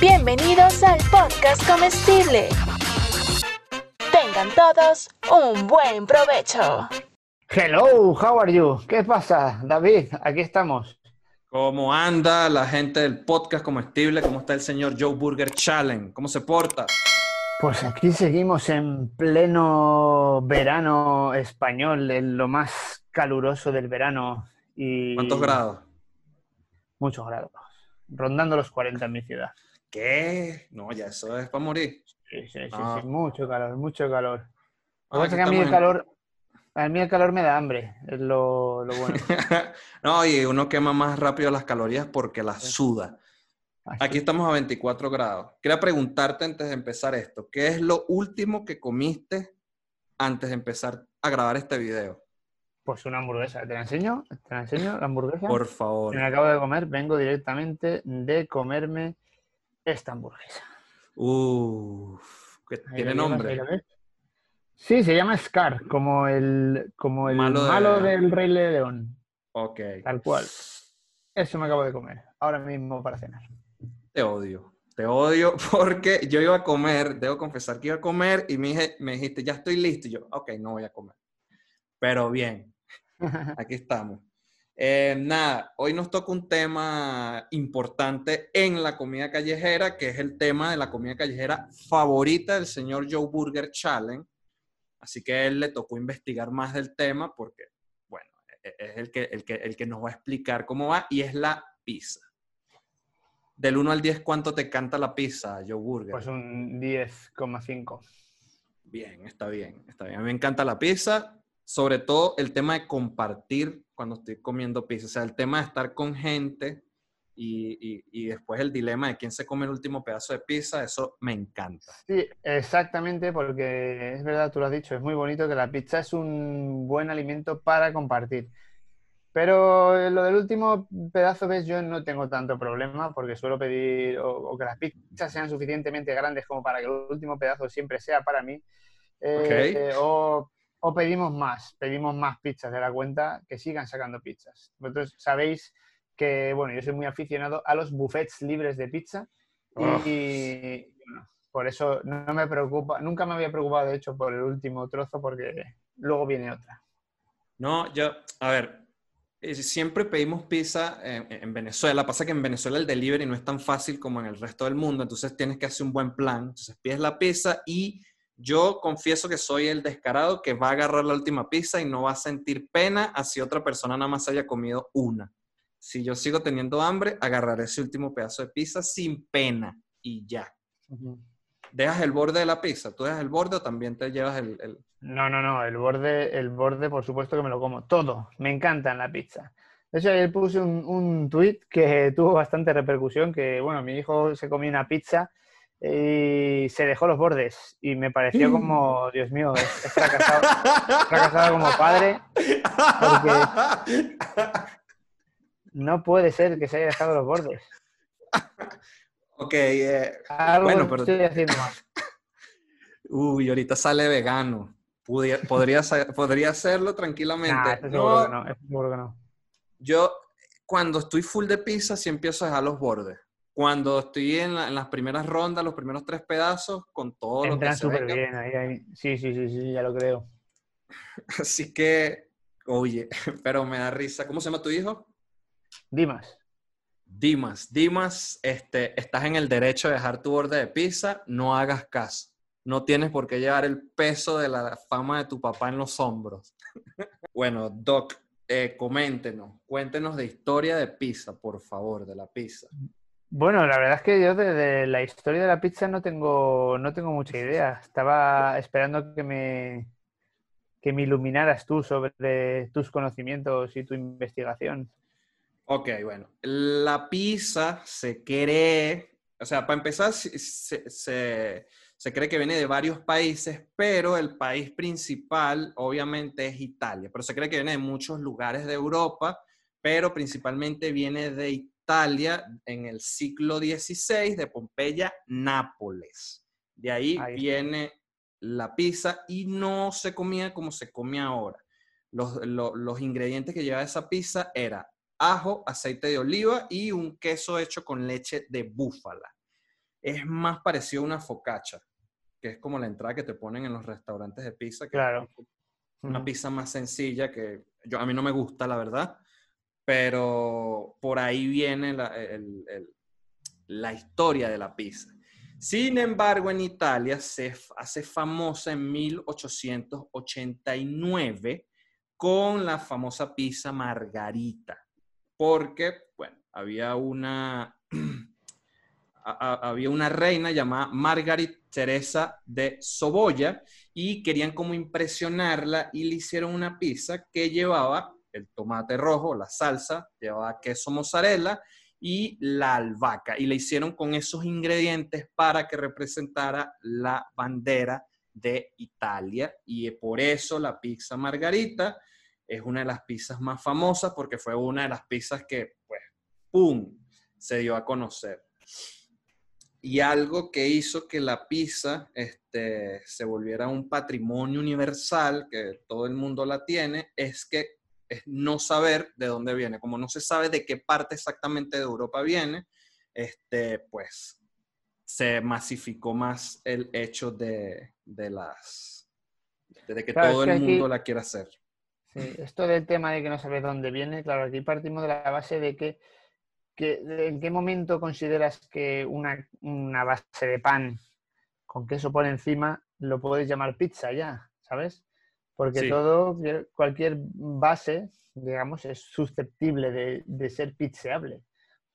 Bienvenidos al podcast comestible. Tengan todos un buen provecho. Hello, how are you? ¿Qué pasa, David? Aquí estamos. ¿Cómo anda la gente del podcast comestible? ¿Cómo está el señor Joe Burger Challenge? ¿Cómo se porta? Pues aquí seguimos en pleno verano español, en lo más caluroso del verano. Y ¿Cuántos grados? Muchos grados. Rondando los 40 en mi ciudad. ¿Qué? No, ya eso es para morir. Sí, sí, sí, Ah. sí, mucho calor, mucho calor. Lo Ah, que pasa es aquí que a mí el calor, a mí el calor me da hambre, es lo, lo bueno. no, y uno quema más rápido las calorías porque las suda. Así. Aquí estamos a 24 grados. Quería preguntarte antes de empezar esto, ¿qué es lo último que comiste antes de empezar a grabar este video? Pues una hamburguesa. ¿Te la enseño? ¿Te la enseño la hamburguesa? Por favor. Me la acabo de comer, vengo directamente de comerme esta hamburguesa. Uf, que Ahí tiene nombre. Sí, se llama Scar, como el, como el Malo malo, de- del Rey León, Ok. tal cual. Eso me acabo de comer, ahora mismo para cenar. Te odio. Te odio porque yo iba a comer, debo confesar que iba a comer y me, dije- me dijiste, ya estoy listo. Y yo, ok, no voy a comer. Pero bien, aquí estamos. Eh, nada, hoy nos toca un tema importante en la comida callejera, que es el tema de la comida callejera favorita del señor Joe Burger Challenge. Así que a él le tocó investigar más del tema porque, bueno, e- es el que, el que, el que nos va a explicar cómo va y es la pizza. Del 1 al 10, ¿cuánto te canta la pizza, Joe Burger? Pues un 10,5. Bien, está bien, está bien. A mí me encanta la pizza, sobre todo el tema de compartir cuando estoy comiendo pizza, o sea, el tema de estar con gente y, y- y después el dilema de quién se come el último pedazo de pizza, eso me encanta. Sí, exactamente, porque es verdad, tú lo has dicho, es muy bonito que la pizza es un buen alimento para compartir. Pero lo del último pedazo, ves, yo no tengo tanto problema porque suelo pedir o, o que las pizzas sean suficientemente grandes como para que el último pedazo siempre sea para mí. Eh, o, o pedimos más, pedimos más pizzas de la cuenta, que sigan sacando pizzas. Vosotros sabéis que, bueno, yo soy muy aficionado a los buffets libres de pizza Uf. y bueno, por eso no me preocupa, nunca me había preocupado de hecho por el último trozo porque luego viene otra. No, yo, a ver, eh, siempre pedimos pizza en, en Venezuela. Pasa que en Venezuela el delivery no es tan fácil como en el resto del mundo, entonces tienes que hacer un buen plan. Entonces pides la pizza y yo confieso que soy el descarado que va a agarrar la última pizza y no va a sentir pena así otra persona nada más haya comido una. Si yo sigo teniendo hambre, agarraré ese último pedazo de pizza sin pena y ya. ¿Dejas el borde de la pizza? ¿Tú dejas el borde o también te llevas el- el, No, no, no, el borde, el borde por supuesto que me lo como, todo, me encanta en la pizza. De hecho, ayer puse un, un tuit que tuvo bastante repercusión, que bueno, mi hijo se comió una pizza y se dejó los bordes y me pareció como, Dios mío, he, he fracasado, fracasado como padre, no puede ser que se haya dejado los bordes. Ok, eh, Algo Bueno, pero- estoy haciendo mal. Uy, ahorita sale vegano. Podría, podría hacerlo tranquilamente. Nah, No, que que no. Yo, cuando estoy full de pizza, sí empiezo a dejar los bordes. Cuando estoy en, la- en las primeras rondas, los primeros tres pedazos, con todo lo que Entran se súper venga. bien ahí, ahí. Sí, sí, sí, sí, ya lo creo. Así que, oye, pero me da risa. ¿Cómo se llama tu hijo? Dimas. Dimas. Dimas, este, estás en el derecho de dejar tu borde de pizza, no hagas caso. No tienes por qué llevar el peso de la fama de tu papá en los hombros. bueno, Doc, eh, coméntenos, cuéntenos de historia de pizza, por favor, de la pizza. Bueno, la verdad es que yo de, de la historia de la pizza no tengo, no tengo mucha idea. Estaba esperando que me, que me iluminaras tú sobre tus conocimientos y tu investigación. Ok, bueno, la pizza se cree, o sea, para empezar, se- se- se cree que viene de varios países, pero el país principal obviamente es Italia, pero se cree que viene de muchos lugares de Europa, pero principalmente viene de Italia en el siglo XVI, de Pompeya, Nápoles. De ahí viene la pizza y no se comía como se come ahora. Los, lo- los ingredientes que llevaba esa pizza era ajo, aceite de oliva y un queso hecho con leche de búfala. es más parecido a una focaccia, que es como la entrada que te ponen en los restaurantes de pizza. Que Claro. es Una pizza más sencilla que yo, a mí no me gusta, la verdad, pero por ahí viene la, la historia de la pizza. Sin embargo, en Italia se hace famosa en 1889 con la famosa pizza margarita, porque, bueno, había una, había una reina llamada Margarit Teresa de Soboya y querían como impresionarla y le hicieron una pizza que llevaba el tomate rojo, la salsa, llevaba queso mozzarella y la albahaca. Y le hicieron con esos ingredientes para que representara la bandera de Italia. Y por eso la pizza margarita es una de las pizzas más famosas porque fue una de las pizzas que, pues, ¡pum!, se dio a conocer. Y algo que hizo que la pizza este, se volviera un patrimonio universal, que todo el mundo la tiene, es que es no saber de dónde viene. Como no se sabe de qué parte exactamente de Europa viene, este, pues se masificó más el hecho de, de las de que Claro, todo es que el aquí- mundo la quiera hacer. Sí, esto del tema de que no sabes dónde viene, claro, aquí partimos de la base de que, que- en qué momento consideras que una, una base de pan con queso por encima lo puedes llamar pizza ya, ¿sabes? Porque Sí. todo, cualquier base, digamos, es susceptible de, de ser pizzeable.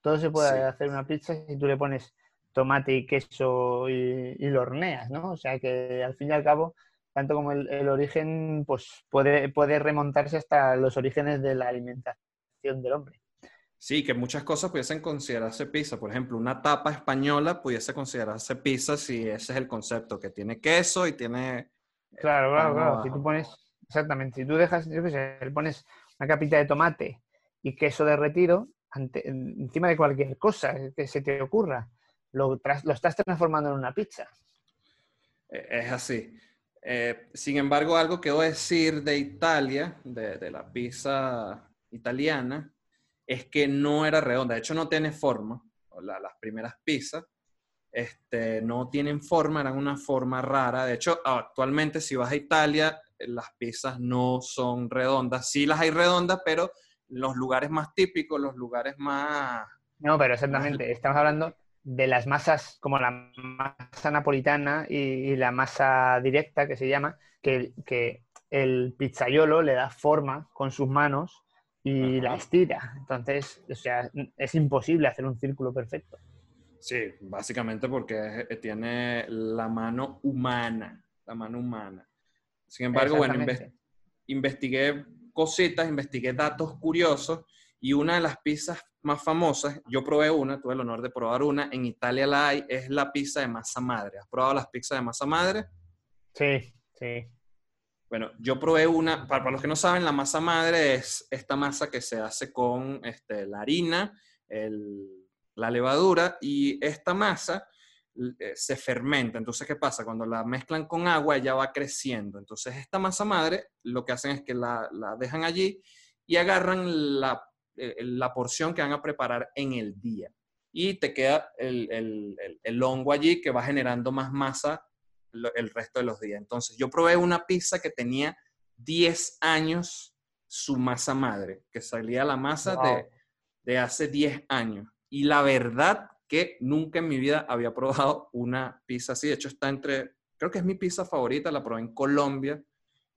Todo se puede Sí. hacer una pizza si tú le pones tomate y queso y, y lo horneas, ¿no? O sea que al fin y al cabo tanto como el, el origen, pues puede, puede remontarse hasta los orígenes de la alimentación del hombre. Sí, que muchas cosas pudiesen considerarse pizza. Por ejemplo, una tapa española pudiese considerarse pizza si ese es el concepto, que tiene queso y tiene... Claro, claro, claro. abajo. Si tú pones, exactamente, si tú dejas, yo qué sé, pones una capita de tomate y queso derretido ante- encima de cualquier cosa que se te ocurra, lo, tras- lo estás transformando en una pizza. Eh, Es así. Eh, sin embargo, algo que voy a decir de Italia, de, de la pizza italiana, es que no era redonda. De hecho, no tiene forma. La- las primeras pizzas este, no tienen forma, eran una forma rara. De hecho, actualmente si vas a Italia, eh, las pizzas no son redondas. Sí las hay redondas, pero los lugares más típicos, los lugares más... No, pero exactamente, estamos hablando de las masas como la masa napolitana y, y la masa directa que se llama, que, que el pizzaiolo le da forma con sus manos y Ajá. la estira. Entonces, o sea, es imposible hacer un círculo perfecto. Sí, básicamente porque eh, tiene la mano humana, la mano humana. Sin embargo, bueno, investigué cositas, investigué datos curiosos y una de las pizzas más famosas, yo probé una, tuve el honor de probar una, en Italia la hay, es la pizza de masa madre. ¿Has probado las pizzas de masa madre? Sí, sí. Bueno, yo probé una, para, para los que no saben, la masa madre es esta masa que se hace con este, la harina, el- la levadura y esta masa eh, se fermenta. Entonces, ¿qué pasa? Cuando la mezclan con agua, ella va creciendo. Entonces, esta masa madre lo que hacen es que la, la dejan allí y agarran la, eh, la porción que van a preparar en el día. Y te queda el, el- el- el hongo allí que va generando más masa el resto de los días. Entonces, yo probé una pizza que tenía 10 años su masa madre, que salía la masa Wow. de, de hace 10 años. Y la verdad que nunca en mi vida había probado una pizza así. De hecho, está entre, creo que es mi pizza favorita, la probé en Colombia,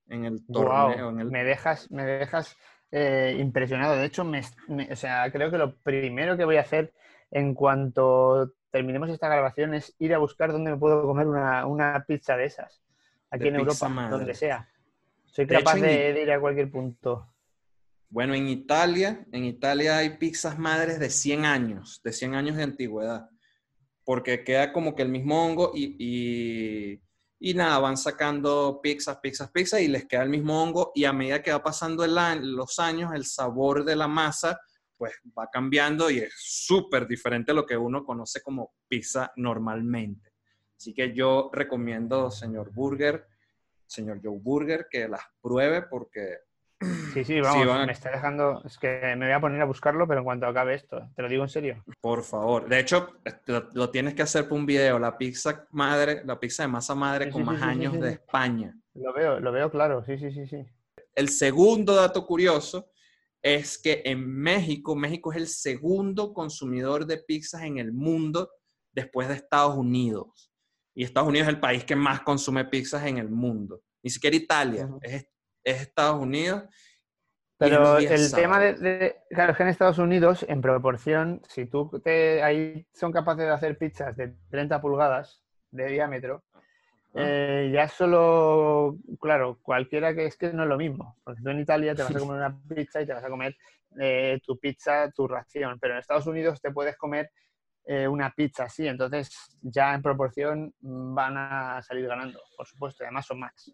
en el torneo. En el- Me dejas, me dejas eh, impresionado. De hecho, me, me- o sea, creo que lo primero que voy a hacer en cuanto terminemos esta grabación es ir a buscar dónde me puedo comer una, una pizza de esas. Aquí De en Europa, madre. donde sea. Soy De hecho, capaz de ir a cualquier punto. Bueno, en Italia, en Italia hay pizzas madres de 100 años, de 100 años de antigüedad, porque queda como que el mismo hongo y, y, nada, van sacando pizzas, pizzas, pizzas y les queda el mismo hongo y a medida que va pasando los años, el sabor de la masa pues va cambiando y es súper diferente a lo que uno conoce como pizza normalmente. Así que yo recomiendo, señor Burger, señor Joe Burger, que las pruebe porque Sí, sí, vamos, me está dejando. Es que me voy a poner a buscarlo, pero en cuanto acabe esto, te lo digo en serio. Por favor. De hecho, lo, tienes que hacer por un video. La pizza madre, la pizza de masa madre con más años de España. Lo veo, lo veo claro, sí, sí, sí, sí. El segundo dato curioso es que en México, México es el segundo consumidor de pizzas en el mundo después de Estados Unidos. Y Estados Unidos es el país que más consume pizzas en el mundo. Ni siquiera Italia, es es Estados Unidos. Pero el tema de, claro, es que en Estados Unidos, en proporción, si tú te, ahí son capaces de hacer pizzas de 30 pulgadas de diámetro, eh, ya solo, claro, cualquiera que es que no es lo mismo, porque tú en Italia te vas a comer una pizza y te vas a comer eh, tu pizza, tu ración, pero en Estados Unidos te puedes comer eh, una pizza así, entonces ya en proporción van a salir ganando, por supuesto, y además son más.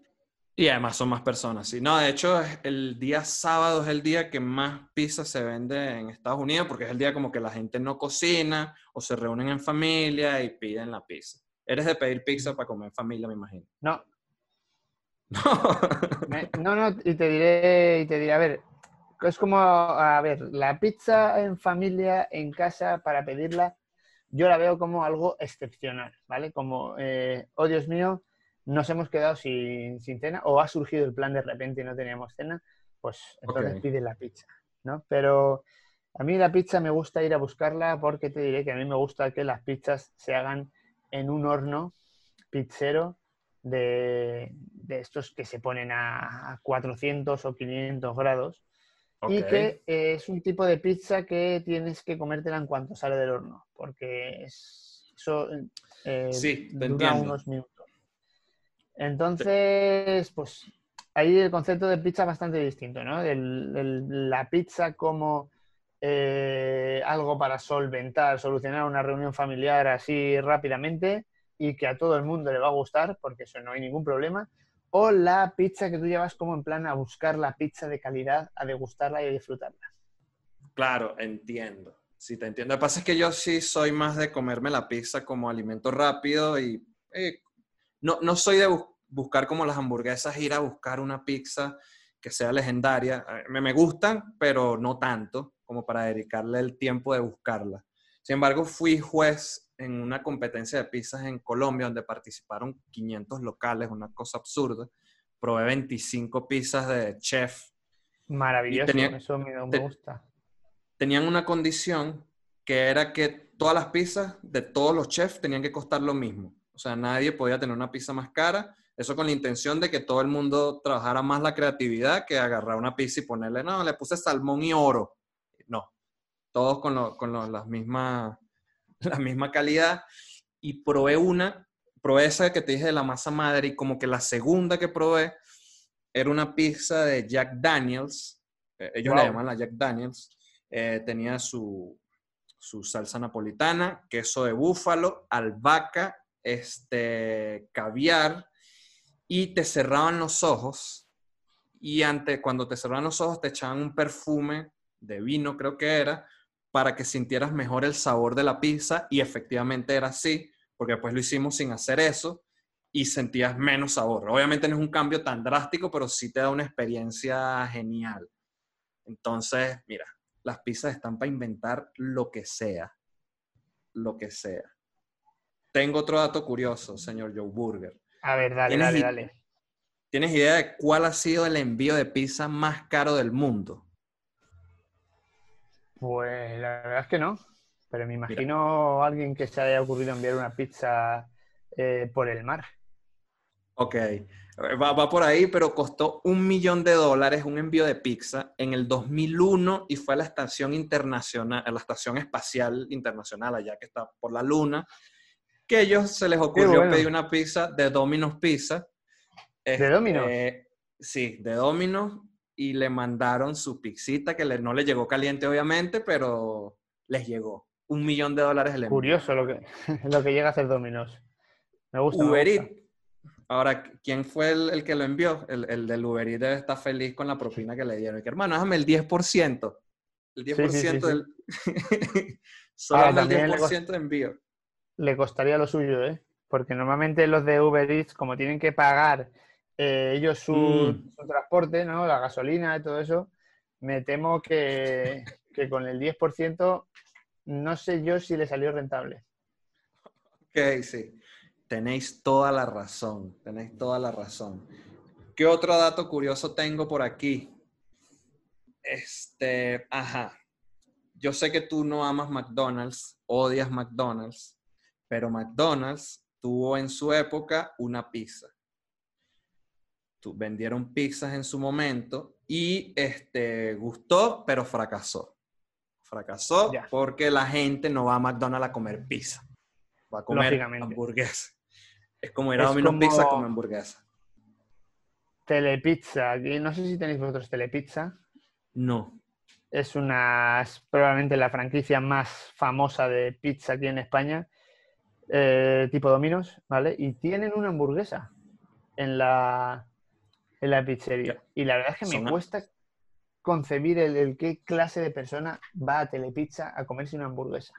Y además son más personas, sí. No, de hecho, el día sábado es el día que más pizza se vende en Estados Unidos porque es el día como que la gente no cocina o se reúnen en familia y piden la pizza. Eres de pedir pizza para comer en familia, me imagino. No. No. no, y te diré, y te diré, a ver, es como, a ver, la pizza en familia, en casa, para pedirla, yo la veo como algo excepcional, ¿vale? Como, eh, oh Dios mío, nos hemos quedado sin, cena o ha surgido el plan de repente y no teníamos cena, pues entonces pide la pizza, ¿no? Pero a mí la pizza me gusta ir a buscarla porque te diré que a mí me gusta que las pizzas se hagan en un horno pizzero de, estos que se ponen a 400 o 500 grados y que es un tipo de pizza que tienes que comértela en cuanto sale del horno porque eso eh, dura unos minutos. Entonces, pues ahí el concepto de pizza es bastante distinto, ¿no? la pizza como eh, algo para solventar, solucionar una reunión familiar así rápidamente y que a todo el mundo le va a gustar, porque eso no hay ningún problema. O la pizza que tú llevas como en plan a buscar la pizza de calidad, a degustarla y a disfrutarla. Claro, entiendo. Sí, te entiendo. Lo que pasa es que yo sí soy más de comerme la pizza como alimento rápido y eh, no, no soy de buscar como las hamburguesas, ir a buscar una pizza que sea legendaria. Me, me gustan, pero no tanto como para dedicarle el tiempo de buscarla. Sin embargo, fui juez en una competencia de pizzas en Colombia donde participaron 500 locales, una cosa absurda. Probé 25 pizzas de chef. Maravilloso, eso me, gusta. Tenían una condición que era que todas las pizzas de todos los chefs tenían que costar lo mismo. O sea, nadie podía tener una pizza más cara. Eso con la intención de que todo el mundo trabajara más la creatividad que agarrar una pizza y ponerle, no, le puse salmón y oro. No, todos con, con las misma, la misma calidad. Y probé una, probé esa que te dije de la masa madre y como que la segunda que probé era una pizza de Jack Daniels. Eh, ellos la llaman la Jack Daniels. Eh, tenía su, su salsa napolitana, queso de búfalo, albahaca este, caviar y te cerraban los ojos y antes, cuando te cerraban los ojos te echaban un perfume de vino, creo que era, para que sintieras mejor el sabor de la pizza y efectivamente era así, porque después lo hicimos sin hacer eso y sentías menos sabor. Obviamente no es un cambio tan drástico, pero sí te da una experiencia genial. Entonces, mira, las pizzas están para inventar lo que sea, lo que sea. Tengo otro dato curioso, señor Joe Burger. A ver, dale, dale, dale. ¿Tienes idea de cuál ha sido el envío de pizza más caro del mundo? Pues la verdad es que no. Pero me imagino alguien que se haya ocurrido enviar una pizza eh, por el mar. Ok, va, va, por ahí, pero costó un millón de dólares un envío de pizza en el 2001 y fue a la estación internacional, a la estación espacial internacional, allá que está por la luna, que ellos se les ocurrió pedir una pizza de Domino's Pizza. ¿De Domino's? Este, sí, de Domino's. Y le mandaron su pizzita, que no le llegó caliente, obviamente, pero les llegó. Un millón de dólares el Curioso lo que, lo que llega a hacer Domino's. Me gusta. Uber. Ahora, ¿quién fue el, que lo envió? El, el del Uber Eats debe estar feliz con la propina que le dieron. Y que, hermano, déjame el 10%. El 10% del... Solo el 10% de envío le costaría lo suyo, ¿eh? Porque normalmente los de Uber Eats, como tienen que pagar eh, ellos su, Mm. su transporte, ¿no? La gasolina y todo eso, me temo que, que con el 10% no sé yo si le salió rentable. Ok, sí. Tenéis toda la razón, tenéis toda la razón. ¿Qué otro dato curioso tengo por aquí? Este, ajá. Yo sé que tú no amas McDonald's, odias McDonald's, pero McDonald's tuvo en su época una pizza. Vendieron pizzas en su momento y este, gustó, pero fracasó. Fracasó porque la gente no va a McDonald's a comer pizza. Va a comer hamburguesa. Es como ir a Domino's como- Pizza a comer hamburguesa. Telepizza, no sé si tenéis vosotros Telepizza. No. Es una, es probablemente la franquicia más famosa de pizza aquí en España, eh, tipo Domino's, ¿vale? Y tienen una hamburguesa en la, en la pizzería. Y la verdad es que me cuesta concebir el, el qué clase de persona va a Telepizza a comerse una hamburguesa.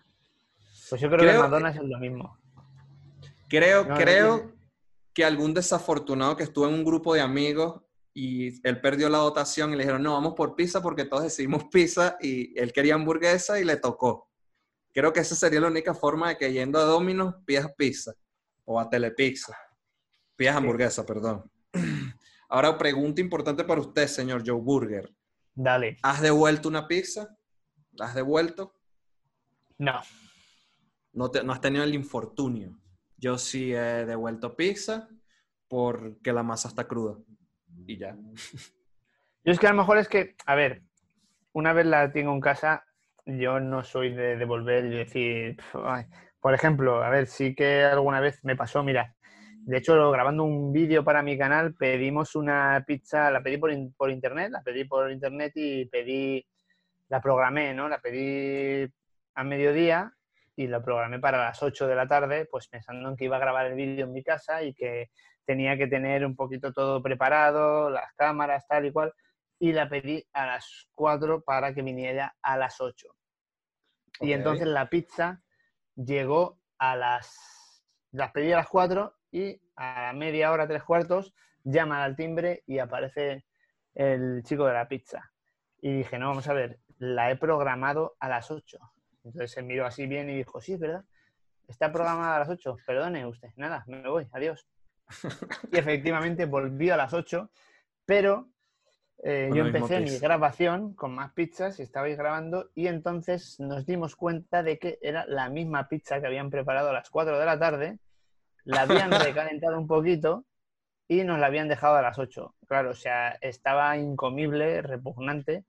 Pues yo creo, que Creo- McDonald's es lo mismo. Creo, No, creo que algún desafortunado que estuvo en un grupo de amigos y él perdió la votación y le dijeron, no, vamos por pizza porque todos decidimos pizza y él quería hamburguesa y le tocó. Creo que esa sería la única forma de que yendo a Domino's pidas pizza o a Telepizza. Pidas hamburguesa, perdón. Ahora, pregunta importante para usted, señor Joe Burger. Dale. ¿Has devuelto una pizza? ¿La has devuelto? No. no, te- no has tenido el infortunio. Yo sí he devuelto pizza porque la masa está cruda. Y ya. Yo es que a lo mejor es que, a ver, una vez la tengo en casa, yo no soy de devolver y decir, por ejemplo, a ver, sí que alguna vez me pasó, mira, de hecho, grabando un vídeo para mi canal, pedimos una pizza, la pedí por, por internet, la pedí por internet y pedí, la programé, ¿no? La pedí a mediodía y la programé para las 8 de la tarde, pues pensando en que iba a grabar el vídeo en mi casa y que tenía que tener un poquito todo preparado, las cámaras, tal y cual, y la pedí a las 4 para que viniera a las 8. Y entonces la pizza llegó a las... Las pedí a las 4 y a la media hora, tres cuartos, llaman al timbre y aparece el chico de la pizza. Y dije, no, vamos a ver, la he programado a las 8. Entonces se miró así bien y dijo, sí, es verdad, está programada a las 8, perdone usted, nada, me voy, adiós. Y efectivamente volvió a las 8, pero eh, yo empecé mi grabación con más pizzas y estabais grabando y entonces nos dimos cuenta de que era la misma pizza que habían preparado a las 4 de la tarde, la habían recalentado un poquito y nos la habían dejado a las 8. Claro, o sea, estaba incomible, repugnante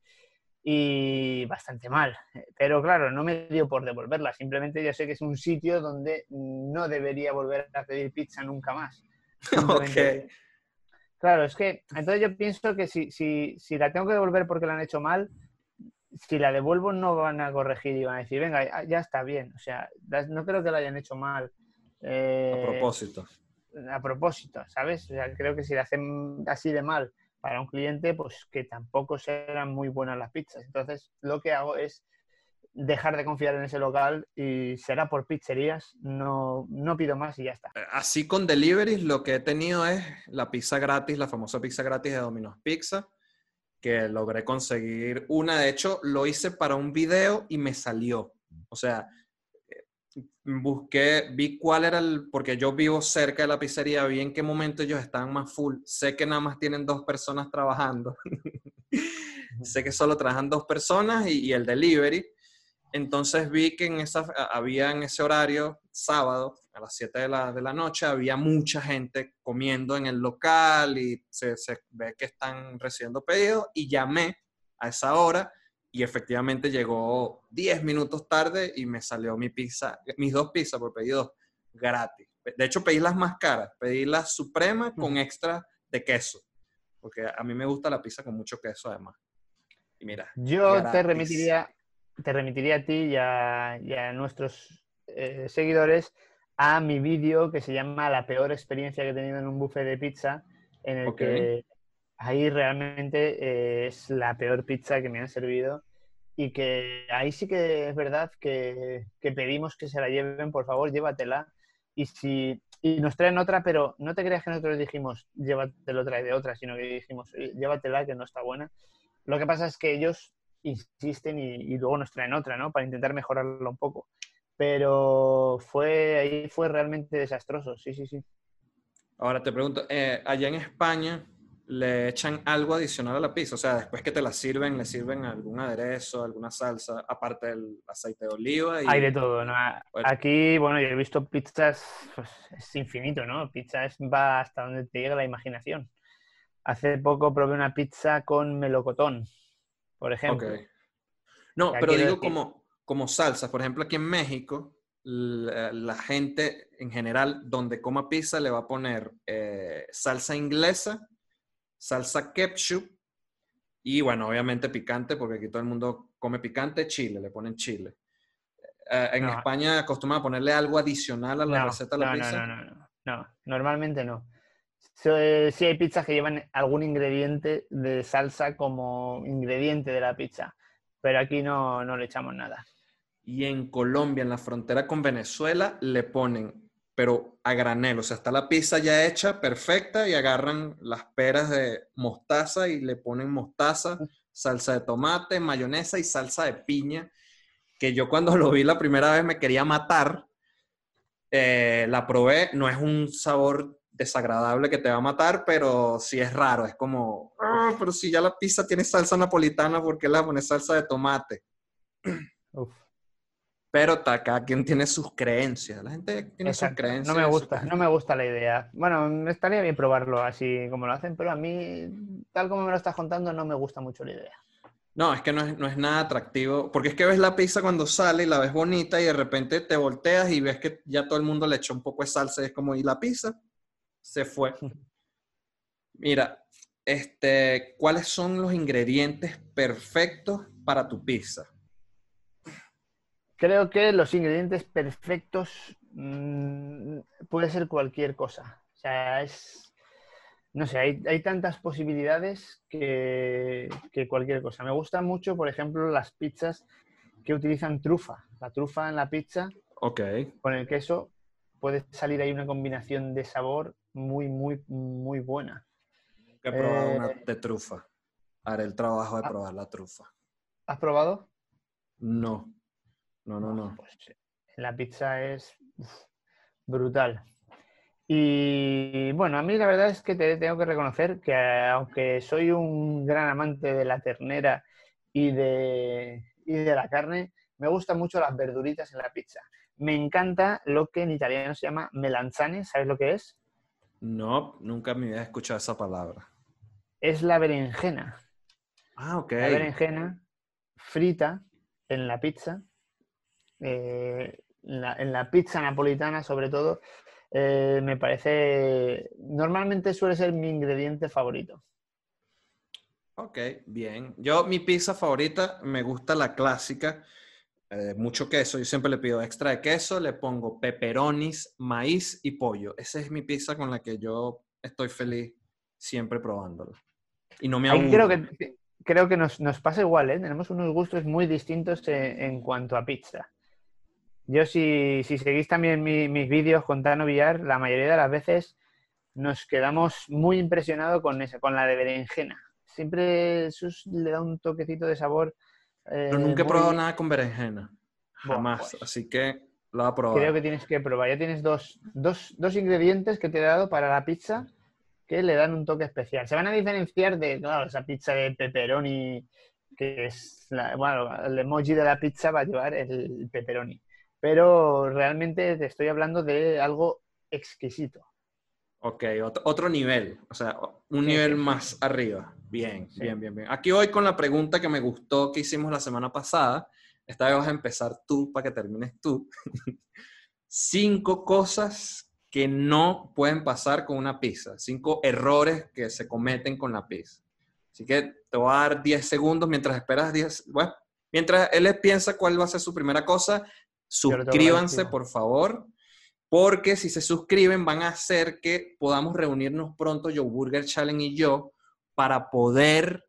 y bastante mal. Pero claro, no me dio por devolverla, simplemente yo sé que es un sitio donde no debería volver a pedir pizza nunca más. Simplemente- Ok. Claro, es que entonces yo pienso que si, si, si la tengo que devolver porque la han hecho mal, si la devuelvo no van a corregir y van a decir, venga, ya- está bien. O sea, no creo que la hayan hecho mal. eh, A propósito. a propósito, ¿sabes? O sea, creo que si la hacen así de mal para un cliente, pues que tampoco serán muy buenas las pizzas. Entonces, lo que hago es dejar de confiar en ese local y será por pizzerías, no, no pido más y ya está. Así con deliveries, lo que he tenido es la pizza gratis, la famosa pizza gratis de Domino's Pizza, que logré conseguir una. De hecho, lo hice para un video y me salió. O sea, eh, busqué, vi cuál era el, porque yo vivo cerca de la pizzería, vi en qué momento ellos estaban más full. Sé que nada más tienen dos personas trabajando. sé que solo trabajan dos personas y, y el delivery. Entonces vi que en esa, había en ese horario, sábado, a las 7 de la, de la noche, había mucha gente comiendo en el local y se, se ve que están recibiendo pedidos y llamé a esa hora y efectivamente llegó 10 minutos tarde y me salió mi pizza, mis dos pizzas por pedido gratis. De hecho, pedí las más caras, pedí la suprema con extra de queso, porque a mí me gusta la pizza con mucho queso además. Y mira, Yo te remitiría, te remitiría a ti y a, y a nuestros eh, seguidores a mi vídeo que se llama La peor experiencia que he tenido en un buffet de pizza, en el que ahí realmente eh, es la peor pizza que me han servido y que ahí sí que es verdad que, que pedimos que se la lleven, por favor, llévatela, y si y nos traen otra, pero no te creas que nosotros dijimos llévatelo otra y de otra, sino que dijimos llévatela que no está buena. Lo que pasa es que ellos insisten y, luego nos traen otra, ¿no? Para intentar mejorarlo un poco. Pero fue ahí fue realmente desastroso, sí, sí, sí. Ahora te pregunto, eh, allá en España, le echan algo adicional a la pizza. O sea, después que te la sirven, le sirven algún aderezo, alguna salsa, aparte del aceite de oliva. Hay de todo, ¿no? Aquí, bueno, yo he visto pizzas, pues es infinito, ¿no? Pizza es, va hasta donde te llega la imaginación. Hace poco probé una pizza con melocotón, por ejemplo. No, pero digo como, como salsa. Por ejemplo, aquí en México, la, gente en general, donde coma pizza, le va a poner eh, salsa inglesa salsa ketchup y bueno, obviamente picante, porque aquí todo el mundo come picante, chile, le ponen chile. Eh, en España acostumbran a ponerle algo adicional a la receta de la pizza. No, no, no, no, normalmente no. Eh, sí hay pizzas que llevan algún ingrediente de salsa como ingrediente de la pizza, pero aquí no, no le echamos nada. Y en Colombia, en la frontera con Venezuela, le ponen pero a granel. O sea, está la pizza ya hecha, perfecta, y agarran las peras de mostaza y le ponen mostaza, salsa de tomate, mayonesa y salsa de piña, que yo cuando lo vi la primera vez me quería matar. Eh, la probé, no es un sabor desagradable que te va a matar, pero sí es raro, es como, ah, pero si ya la pizza tiene salsa napolitana, ¿por qué la pones salsa de tomate? Uf. Pero cada quien tiene sus creencias. La gente tiene sus creencias. No me gusta, no me gusta la idea. Bueno, estaría bien probarlo así como lo hacen, pero a mí, tal como me lo estás contando, no me gusta mucho la idea. No, es que no es, no es nada atractivo, porque es que ves la pizza cuando sale y la ves bonita y de repente te volteas y ves que ya todo el mundo le echó un poco de salsa y es como, ¿y la pizza? Se fue. Mira, este, ¿cuáles son los ingredientes perfectos para tu pizza? Creo que los ingredientes perfectos mm, puede ser cualquier cosa. O sea, es. No sé, hay, tantas posibilidades que, cualquier cosa. Me gustan mucho, por ejemplo, las pizzas que utilizan trufa. La trufa en la pizza con el queso puede salir ahí una combinación de sabor muy, muy, muy buena. He probado una eh, de trufa. Haré el trabajo de ah. probar la trufa. ¿Has probado? No. No, no, no. Pues, la pizza es brutal. Y bueno, a mí la verdad es que te tengo que reconocer que aunque soy un gran amante de la ternera y de, de la carne, me gustan mucho las verduritas en la pizza. Me encanta lo que en italiano se llama melanzane, ¿sabes lo que es? No, nunca me había escuchado esa palabra. Es la berenjena. Ah, ok. La berenjena frita en la pizza eh, en la pizza napolitana sobre todo, eh, me parece, normalmente suele ser mi ingrediente favorito. Ok, bien. Yo, mi pizza favorita, me gusta la clásica, eh, mucho queso. Yo siempre le pido extra de queso, le pongo pepperonis, maíz y pollo. Esa es mi pizza con la que yo estoy feliz siempre probándola. Y no me aburro. Creo que, creo que nos, pasa igual, ¿eh? Tenemos unos gustos muy distintos en cuanto a pizza. Yo, si, si seguís también mis vídeos con Tano Villar, la mayoría de las veces nos quedamos muy impresionados con esa, con la de berenjena. Siempre Sus le da un toquecito de sabor. Eh, Pero nunca he probado nada con berenjena. Jamás. Pues así que lo a probar. Creo que tienes que probar. Ya tienes dos, dos, dos ingredientes que te he dado para la pizza que le dan un toque especial. Se van a diferenciar de, claro, esa pizza de pepperoni, que es, bueno, el emoji de la pizza va a llevar el pepperoni pero realmente te estoy hablando de algo exquisito. Ok, otro, nivel, o sea, un nivel más arriba. Bien, bien, bien, bien. Aquí voy con la pregunta que me gustó que hicimos la semana pasada. Esta vez vas a empezar tú para que termines tú. Cinco cosas que no pueden pasar con una pizza. Cinco errores que se cometen con la pizza. Así que te voy a dar 10 segundos mientras esperas 10. Bueno, mientras él piensa cuál va a ser su primera cosa, Suscríbanse, por favor, porque si se suscriben van a hacer que podamos reunirnos pronto, Joe Burger Challenge y yo, para poder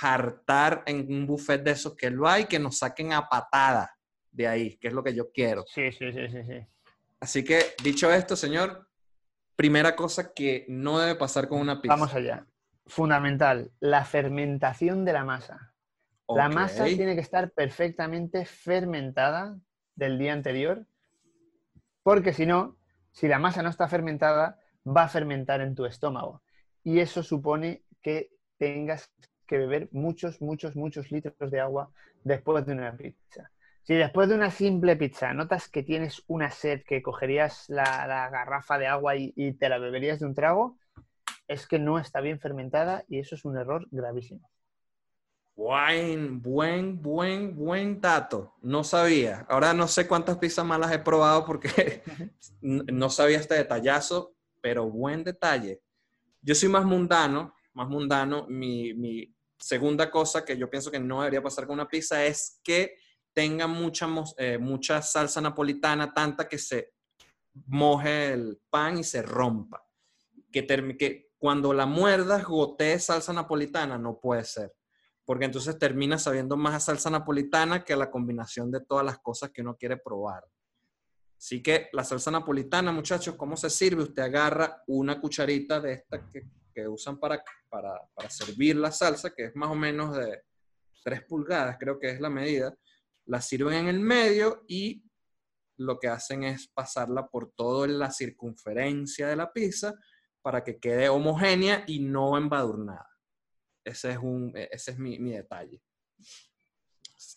hartar en un buffet de esos que él va y que nos saquen a patada de ahí, que es lo que yo quiero. Sí, sí, sí, sí, sí. Así que, dicho esto, señor, primera cosa que no debe pasar con una pizza. Vamos allá. Fundamental, la fermentación de la masa. La masa tiene que estar perfectamente fermentada del día anterior, porque si no, si la masa no está fermentada, va a fermentar en tu estómago. Y eso supone que tengas que beber muchos, muchos, muchos litros de agua después de una pizza. Si después de una simple pizza notas que tienes una sed, que cogerías la, la garrafa de agua y, y te la beberías de un trago, es que no está bien fermentada y eso es un error gravísimo. Buen, buen, buen, buen dato. No sabía. Ahora no sé cuántas pizzas malas he probado porque no sabía este detallazo, pero buen detalle. Yo soy más mundano, más mundano. Mi, mi segunda cosa que yo pienso que no debería pasar con una pizza es que tenga mucha, eh, mucha salsa napolitana, tanta que se moje el pan y se rompa. Que, que cuando la muerdas gotee salsa napolitana, no puede ser porque entonces termina sabiendo más a salsa napolitana que a la combinación de todas las cosas que uno quiere probar. Así que la salsa napolitana, muchachos, ¿cómo se sirve? Usted agarra una cucharita de esta que, que usan para, para, para servir la salsa, que es más o menos de 3 pulgadas, creo que es la medida. La sirven en el medio y lo que hacen es pasarla por toda la circunferencia de la pizza para que quede homogénea y no embadurnada. Ese es, un, e, ese es mi, mi detalle.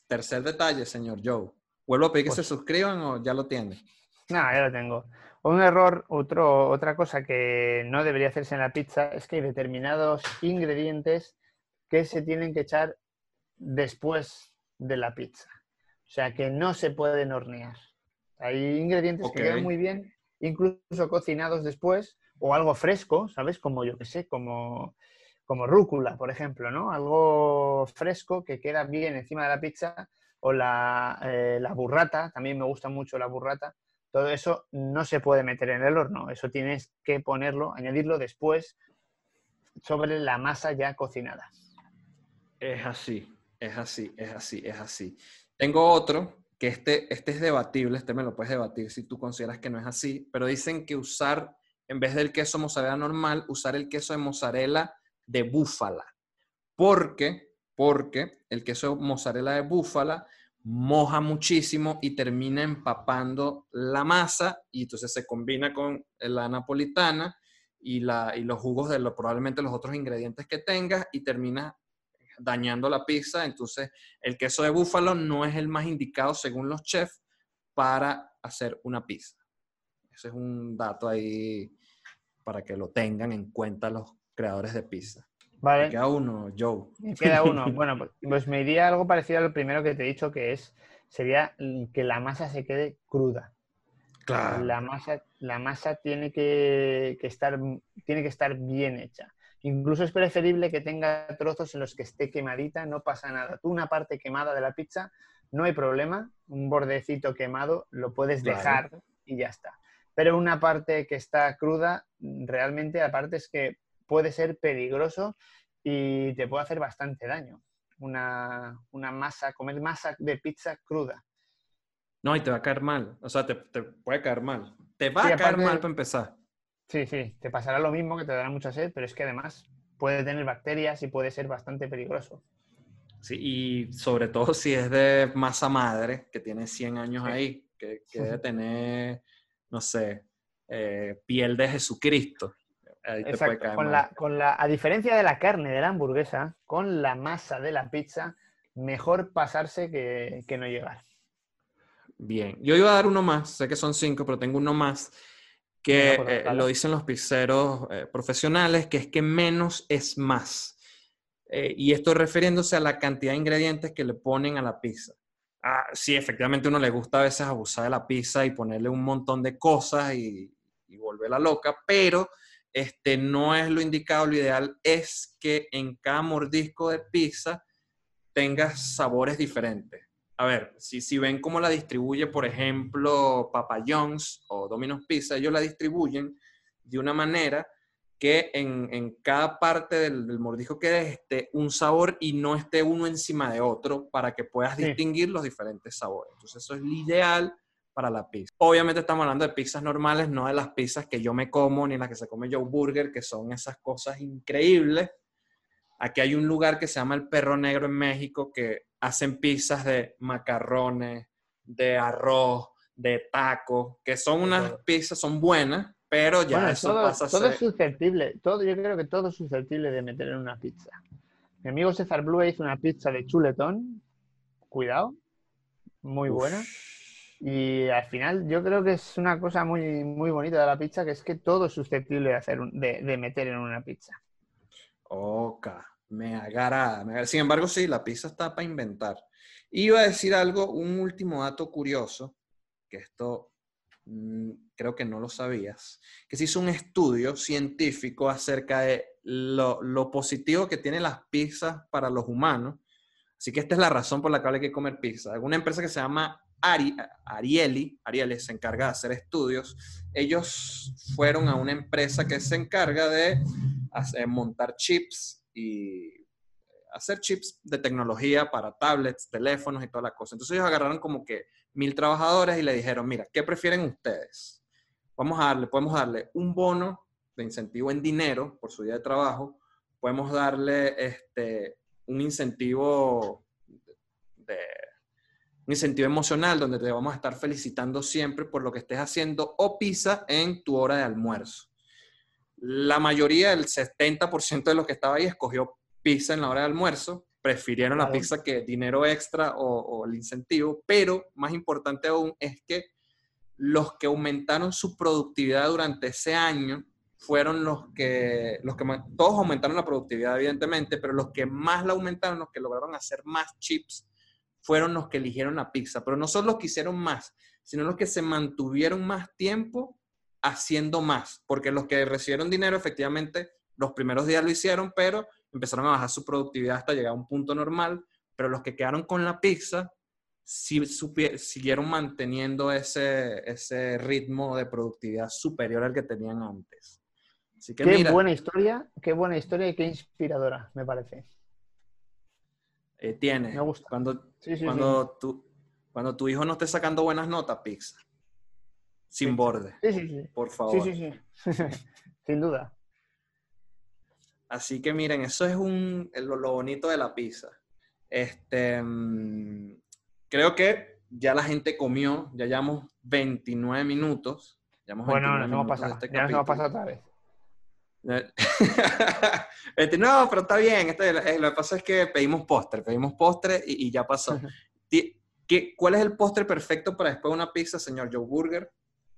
Tercer detalle, señor Joe. ¿Vuelvo a pedir que Pues- se suscriban o ya lo tienen? No, ya lo tengo. Un error, otro, otra cosa que no debería hacerse en la pizza es que hay determinados ingredientes que se tienen que echar después de la pizza. O sea, que no se pueden hornear. Hay ingredientes que quedan muy bien, incluso cocinados después, o algo fresco, ¿sabes? Como yo que sé, como, como rúcula, por ejemplo, ¿no? Algo fresco que queda bien encima de la pizza, o la, eh, la burrata, también me gusta mucho la burrata. Todo eso no se puede meter en el horno, eso tienes que ponerlo, añadirlo después sobre la masa ya cocinada. Es así, es así, es así, es así. Tengo otro que este, este es debatible, este me lo puedes debatir si tú consideras que no es así, pero dicen que usar, en vez del queso mozzarella normal, usar el queso de mozzarella de búfala. Porque, porque el queso mozzarella de búfala moja muchísimo y termina empapando la masa y entonces se combina con la napolitana y, la, y los jugos de lo, probablemente los otros ingredientes que tengas y termina dañando la pizza. Entonces, el queso de búfalo no es el más indicado según los chefs para hacer una pizza. Ese es un dato ahí para que lo tengan en cuenta los creadores de pizza. ¿Vale? Me queda uno, Joe. Me queda uno. Bueno, pues- pues me iría algo parecido a lo primero que te he dicho, que es sería que la masa se quede cruda. Claro. La masa, la masa tiene que, que estar, tiene que estar bien hecha. Incluso es preferible que tenga trozos en los que esté quemadita, no pasa nada. Tú una parte quemada de la pizza, no hay problema. Un bordecito quemado lo puedes Claro. dejar y ya está. Pero una parte que está cruda, realmente aparte es que puede ser peligroso y te puede hacer bastante daño. Una, una masa, comer masa de pizza cruda. No, y te va a caer mal. O sea, te, te puede caer mal. Te va Sí, a caer aparte- mal para empezar. Sí, sí, te pasará lo mismo que te dará mucha sed, pero es que además puede tener bacterias y puede ser bastante peligroso. Sí, y sobre todo si es de masa madre, que tiene 100 años Sí. ahí, que, que debe tener, no sé, eh, piel de Jesucristo. Ahí te puede Exacto. caer Con mal. la, con la, a diferencia de la carne de la hamburguesa, con la masa de la pizza, mejor pasarse que, que no llegar. Bien, yo iba a dar uno más, sé que son cinco, pero tengo uno más que Venga, pues, eh, lo dicen los pizzeros eh, profesionales, que es que menos es más. Eh, y esto refiriéndose a la cantidad de ingredientes que le ponen a la pizza. Ah, sí, efectivamente a uno le gusta a veces abusar de la pizza y ponerle un montón de cosas y, y volverla loca, pero este, no es lo indicado, lo ideal es que en cada mordisco de pizza tengas sabores diferentes. A ver, si, si ven cómo la distribuye, por ejemplo, Papa John's o Domino's Pizza, ellos la distribuyen de una manera que en, en cada parte del, del mordisco quede esté un sabor y no esté uno encima de otro para que puedas Sí. distinguir los diferentes sabores. Entonces eso es lo ideal para la pizza. Obviamente estamos hablando de pizzas normales, no de las pizzas que yo me como ni las que se come Joe Burger, que son esas cosas increíbles. Aquí hay un lugar que se llama El Perro Negro en México que hacen pizzas de macarrones, de arroz, de tacos, que son unas pizzas, son buenas, pero ya eso pasa a todo es susceptible, todo, yo creo que todo es susceptible de meter en una pizza. Mi amigo César Blue hizo una pizza de chuletón, cuidado, muy buena. Y al final yo creo que es una cosa muy, muy bonita de la pizza, que es que todo es susceptible de, hacer de, meter en una pizza. Oca, me agrada, Sin embargo, sí, la pizza está para inventar. Iba a decir algo, un último dato curioso, que esto mm, creo que no lo sabías, que se hizo un estudio científico acerca de lo, lo positivo que tienen las pizzas para los humanos. Así que esta es la razón por la que hay que comer pizza. Alguna empresa que se llama Ari, Arieli, Arieli se encarga de hacer estudios, ellos fueron a una empresa que se encarga de montar chips y hacer chips de tecnología para tablets, teléfonos y toda la cosa. Entonces ellos agarraron como que mil trabajadores y le dijeron, mira, ¿qué prefieren ustedes? Vamos a darle, podemos darle un bono de incentivo en dinero por su día de trabajo, podemos darle este, un incentivo de incentivo emocional donde te vamos a estar felicitando siempre por lo que estés haciendo o pizza en tu hora de almuerzo. La mayoría, el 70% de los que estaba ahí escogió pizza en la hora de almuerzo, prefirieron la pizza que dinero extra o, el incentivo, pero más importante aún es que los que aumentaron su productividad durante ese año fueron los que, los que todos aumentaron la productividad evidentemente, pero los que más la aumentaron, los que lograron hacer más chips fueron los que eligieron la pizza, pero no son los que hicieron más, sino los que se mantuvieron más tiempo haciendo más, porque los que recibieron dinero efectivamente los primeros días lo hicieron, pero empezaron a bajar su productividad hasta llegar a un punto normal, pero los que quedaron con la pizza sí siguieron manteniendo ese, ese ritmo de productividad superior al que tenían antes. Así que qué buena historia, qué buena historia y qué inspiradora, me parece. Eh, tiene. Me gusta. Cuando, cuando, Tu, cuando tu hijo no esté sacando buenas notas, pizza. Sin borde. Sí, sí, sí. Por favor. Sí, sí, sí. Sin duda. Así que miren, eso es un, lo, bonito de la pizza. Este, mm, creo que ya la gente comió, ya llevamos 29 minutos. bueno, nos hemos pasado, este ya nos hemos pasado otra vez. Este, no, pero está bien. Este, lo que pasa es que pedimos postre, pedimos postre y, ya pasó. ¿Qué, ¿Cuál es el postre perfecto para después de una pizza, señor Joe Burger,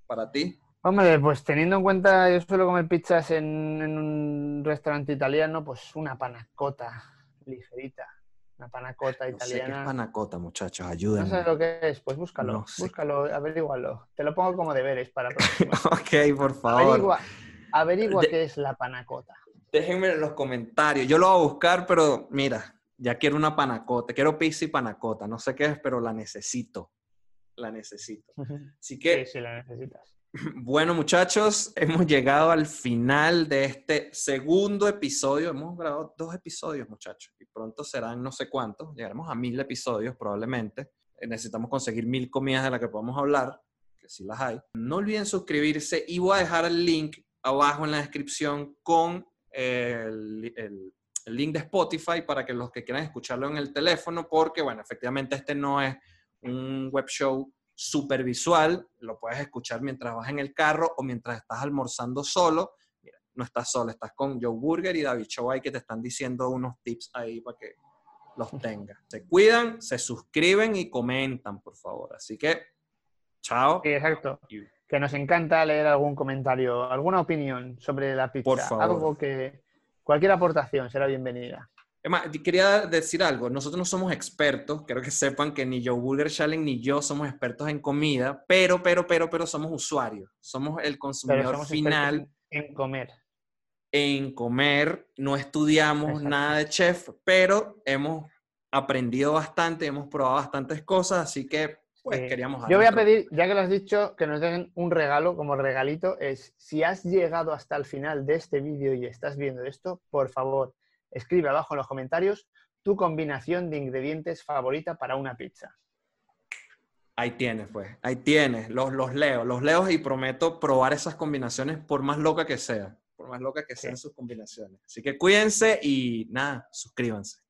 para ti? Hombre, pues teniendo en cuenta, yo suelo comer pizzas en, un restaurante italiano, pues una panacota ligerita. Una panacota italiana. No sé qué es panacota, muchachos, ayúdenme. No sé lo que es, pues búscalo, búscalo, averígualo. Te lo pongo como deberes para ok, por favor. Averigua, qué es la panacota. Déjenme en los comentarios. Yo lo voy a buscar, pero mira, ya quiero una panacota. Quiero pizza y panacota. No sé qué es, pero la necesito. La necesito. Así que. Sí, sí, la necesitas. Bueno, muchachos, hemos llegado al final de este segundo episodio. Hemos grabado dos episodios, muchachos, y pronto serán no sé cuántos. Llegaremos a mil episodios probablemente. Necesitamos conseguir mil comidas de las que podamos hablar, que sí las hay. No olviden suscribirse y voy a dejar el link abajo en la descripción con el, link de Spotify para que los que quieran escucharlo en el teléfono, porque, bueno, efectivamente este no es un web show súper visual, lo puedes escuchar mientras vas en el carro o mientras estás almorzando solo. Mira, no estás solo, estás con Joe Burger y David Show ahí que te están diciendo unos tips ahí para que los tengas. Se cuidan, se suscriben y comentan, por favor. Así que, chao. exacto que nos encanta leer algún comentario, alguna opinión sobre la pizza. Por favor. Algo que cualquier aportación será bienvenida. Emma, quería decir algo. Nosotros no somos expertos. Quiero que sepan que ni Joe Burger Challenge ni yo somos expertos en comida, pero, pero, pero, pero somos usuarios. Somos el consumidor final. En comer. En comer. No estudiamos nada de chef, pero hemos aprendido bastante, hemos probado bastantes cosas, así que pues queríamos... Yo voy a pedir, ya que lo has dicho, que nos den un regalo como regalito. Es, si has llegado hasta el final de este vídeo y estás viendo esto, por favor, escribe abajo en los comentarios tu combinación de ingredientes favorita para una pizza. Ahí tienes, pues. Ahí tienes. Los, los leo, los leo y prometo probar esas combinaciones por más loca que sea. Por más loca que sean sus combinaciones. Así que cuídense y nada, suscríbanse.